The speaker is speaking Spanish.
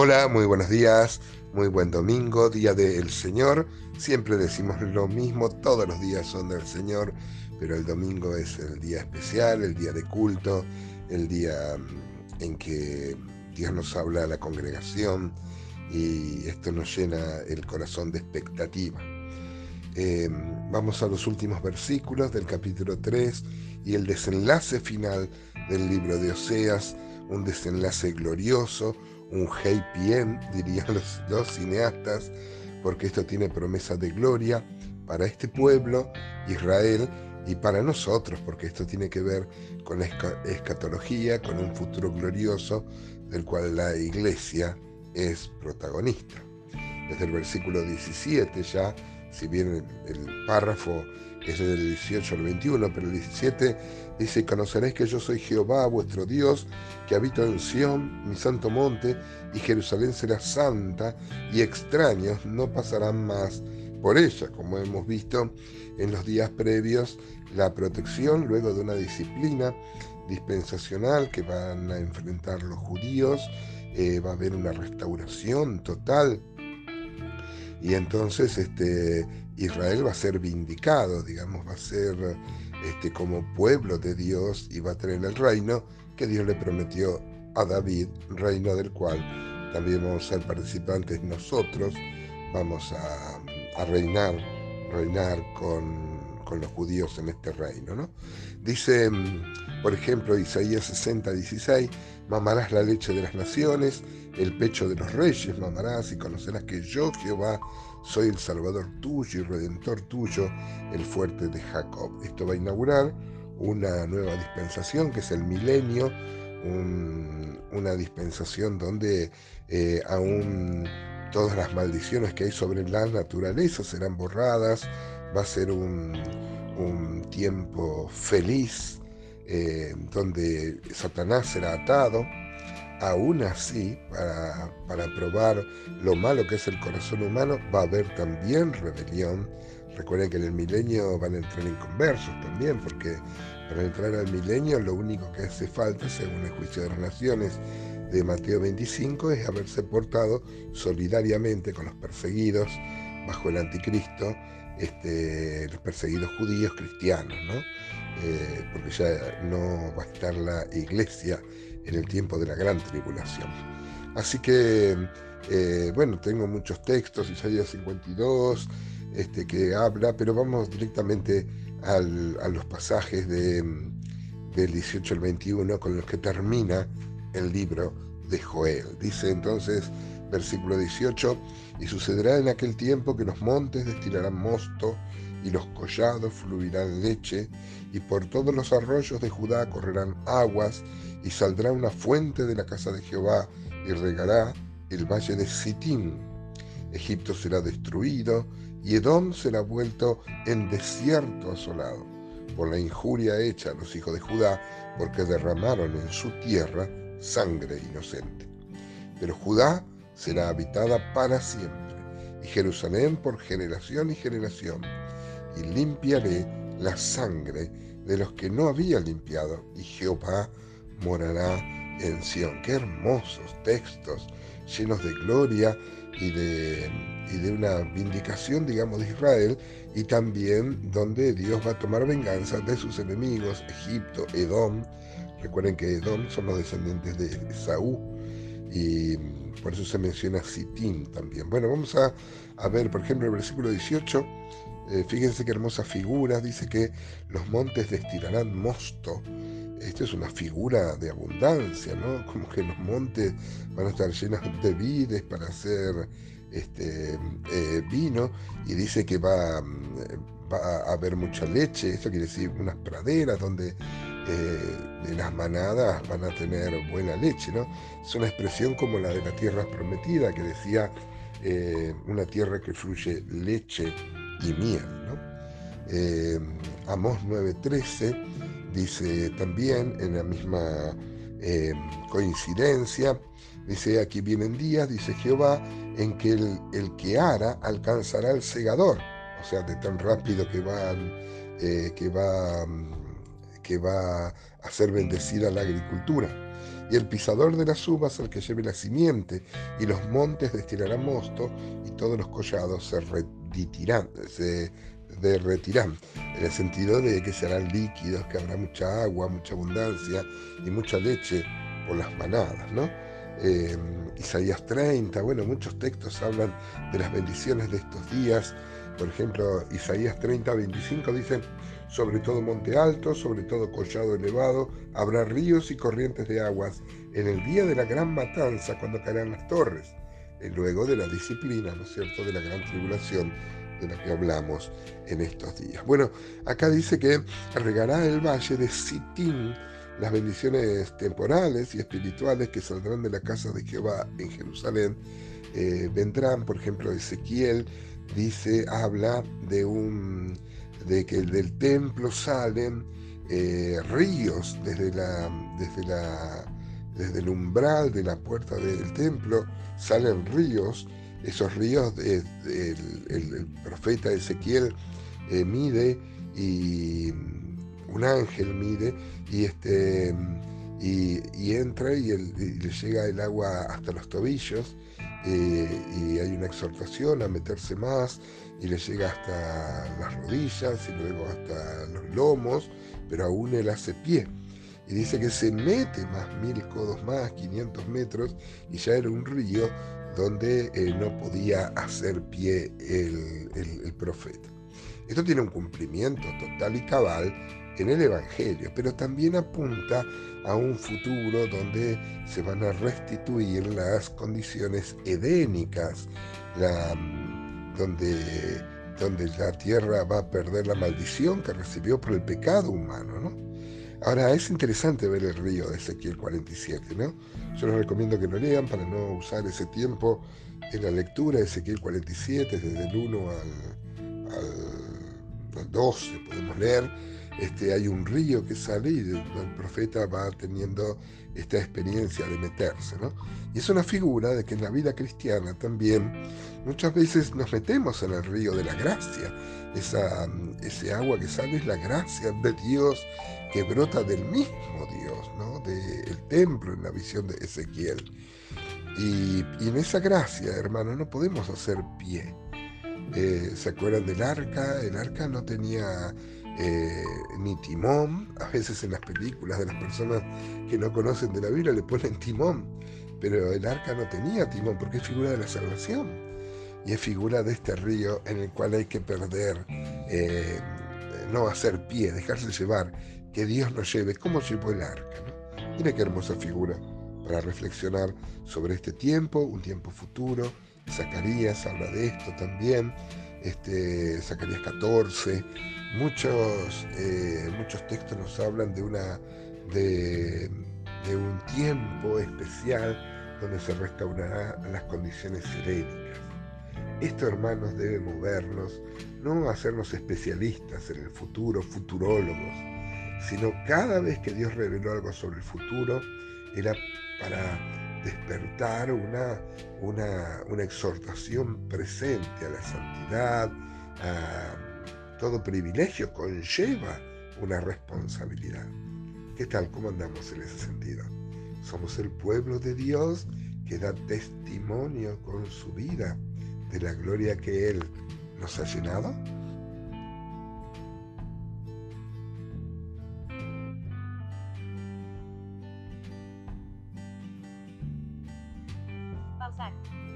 Hola, muy buenos días, muy buen domingo, día del Señor. Siempre decimos lo mismo, todos los días son del Señor, pero el domingo es el día especial, el día de culto, el día mm, en que Dios nos habla a la congregación y esto nos llena el corazón de expectativa. Em, vamos a los últimos versículos del capítulo 3 y el desenlace final del libro de Oseas, un desenlace glorioso, un happy end, dirían los, cineastas, porque esto tiene promesa de gloria para este pueblo, Israel, y para nosotros, porque esto tiene que ver con la escatología, con un futuro glorioso del cual la iglesia es protagonista. Desde el versículo 17 ya, si bien el párrafo es del 18 al 21, pero el 17 dice, conoceréis que yo soy Jehová, vuestro Dios, que habito en Sión, mi santo monte, y Jerusalén será santa, y extraños no pasarán más por ella, como hemos visto en los días previos, la protección luego de una disciplina dispensacional que van a enfrentar los judíos, eh, va a haber una restauración total. Y entonces este, Israel va a ser vindicado, digamos, va a ser este, como pueblo de Dios y va a tener el reino que Dios le prometió a David, reino del cual también vamos a ser participantes nosotros, vamos a, reinar, reinar con, los judíos en este reino. ¿no? Dice, por ejemplo, Isaías 60, 16, mamarás la leche de las naciones, el pecho de los reyes mamarás y conocerás que yo, Jehová, soy el Salvador tuyo y Redentor tuyo, el fuerte de Jacob. Esto va a inaugurar una nueva dispensación que es el milenio, una dispensación donde eh, aún todas las maldiciones que hay sobre la naturaleza serán borradas, va a ser un, tiempo feliz eh, donde Satanás será atado aún así, para, para, probar lo malo que es el corazón humano, va a haber también rebelión. Recuerden que en el milenio van a entrar en conversos también, porque para entrar al milenio lo único que hace falta, según el juicio de las naciones de Mateo 25, es haberse portado solidariamente con los perseguidos bajo el anticristo, este, los perseguidos judíos cristianos, ¿no? Eh, porque ya no va a estar la iglesia en el tiempo de la gran tribulación. Así que, eh, bueno, tengo muchos textos, Isaías 52, este, que habla, pero vamos directamente a los pasajes de, del 18 al 21 con los que termina el libro de Joel. Dice entonces, versículo 18, y sucederá en aquel tiempo que los montes destilarán mosto y los collados fluirán leche, y por todos los arroyos de Judá correrán aguas, y saldrá una fuente de la casa de Jehová, y regará el valle de Sittim. Egipto será destruido, y Edom será vuelto en desierto asolado, por la injuria hecha a los hijos de Judá, porque derramaron en su tierra sangre inocente. Pero Judá será habitada para siempre, y Jerusalén por generación y generación, y limpiaré la sangre de los que no había limpiado, y Jehová morará en Sión. Qué hermosos textos, llenos de gloria y de, y de una vindicación, digamos, de Israel, y también donde Dios va a tomar venganza de sus enemigos, Egipto, Edom. Recuerden que Edom son los descendientes de Saúl, y por eso se menciona Sitín también. Bueno, vamos a, a ver, por ejemplo, el versículo 18 eh, fíjense qué hermosas figuras, dice que los montes destilarán mosto. Esto es una figura de abundancia, ¿no? Como que los montes van a estar llenos de vides para hacer este, eh, vino y dice que va, mm, va, a haber mucha leche, esto quiere decir unas praderas donde eh, las manadas van a tener buena leche, ¿no? Es una expresión como la de la tierra prometida que decía una tierra que fluye leche y miel. ¿no? Eh, Amós 9:13 dice también en la misma eh, coincidencia, dice aquí vienen días, dice Jehová, en que el, que ara alcanzará el segador, o sea, de tan rápido que van, eh, que va que va a ser bendecida la agricultura. Y el pisador de las uvas al que lleve la simiente, y los montes destilarán mosto, y todos los collados se retirarán, se derretirán, en el sentido de que serán líquidos, que habrá mucha agua, mucha abundancia y mucha leche por las manadas, ¿no? Eh, Isaías 30, bueno, muchos textos hablan de las bendiciones de estos días. Por ejemplo, Isaías 30, 25 dice, sobre todo monte alto, sobre todo collado elevado, habrá ríos y corrientes de aguas en el día de la gran matanza, cuando caerán las torres, y luego de la disciplina, ¿no es cierto?, de la gran tribulación de la que hablamos en estos días. Bueno, acá dice que regará el valle de Sitín, las bendiciones temporales y espirituales que saldrán de la casa de Jehová en Jerusalén eh, vendrán, por ejemplo, Ezequiel dice, habla de un de que del templo salen eh, ríos desde la, desde la desde el umbral de la puerta del templo salen ríos esos ríos el, profeta Ezequiel eh, mide y un ángel mide y, este, y, entra y, le llega el agua hasta los tobillos eh, y hay una exhortación a meterse más y le llega hasta las rodillas y luego hasta los lomos, pero aún él hace pie. Y dice que se mete más mil codos más, 500 metros, y ya era un río donde eh, no podía hacer pie el, el profeta. Esto tiene un cumplimiento total y cabal en el Evangelio, pero también apunta a un futuro donde se van a restituir las condiciones edénicas, donde, donde la tierra va a perder la maldición que recibió por el pecado humano. ¿no? Ahora, es interesante ver el río de Ezequiel 47, ¿no? Yo les recomiendo que lo lean para no usar ese tiempo en la lectura de Ezequiel 47, desde el 1 al, al, al 12 podemos leer este, hay un río que sale y el, profeta va teniendo esta experiencia de meterse. ¿no? Y es una figura de que en la vida cristiana también muchas veces nos metemos en el río de la gracia. Esa, ese agua que sale es la gracia de Dios que brota del mismo Dios, ¿no? del templo en la visión de Ezequiel. Y, en esa gracia, hermano, no podemos hacer pie. Eh, ¿Se acuerdan del arca? El arca no tenía eh, ni timón. A veces en las películas de las personas que no conocen de la Biblia le ponen timón, pero el arca no tenía timón porque es figura de la salvación y es figura de este río en el cual hay que perder, eh, no hacer pie, dejarse llevar, que Dios nos lleve, como llevó el arca. Mira qué hermosa figura para reflexionar sobre este tiempo, un tiempo futuro. Zacarías habla de esto también, este, Zacarías 14, Muchos, eh, muchos textos nos hablan de, una, de, un tiempo especial donde se restaurarán las condiciones serénicas. Esto, hermanos, debe movernos, no hacernos especialistas en el futuro, futurólogos, sino cada vez que Dios reveló algo sobre el futuro, era para despertar una, una, una exhortación presente a la santidad, a todo privilegio conlleva una responsabilidad. ¿Qué tal? ¿Cómo andamos en ese sentido? Somos el pueblo de Dios que da testimonio con su vida de la gloria que Él nos ha llenado. fact.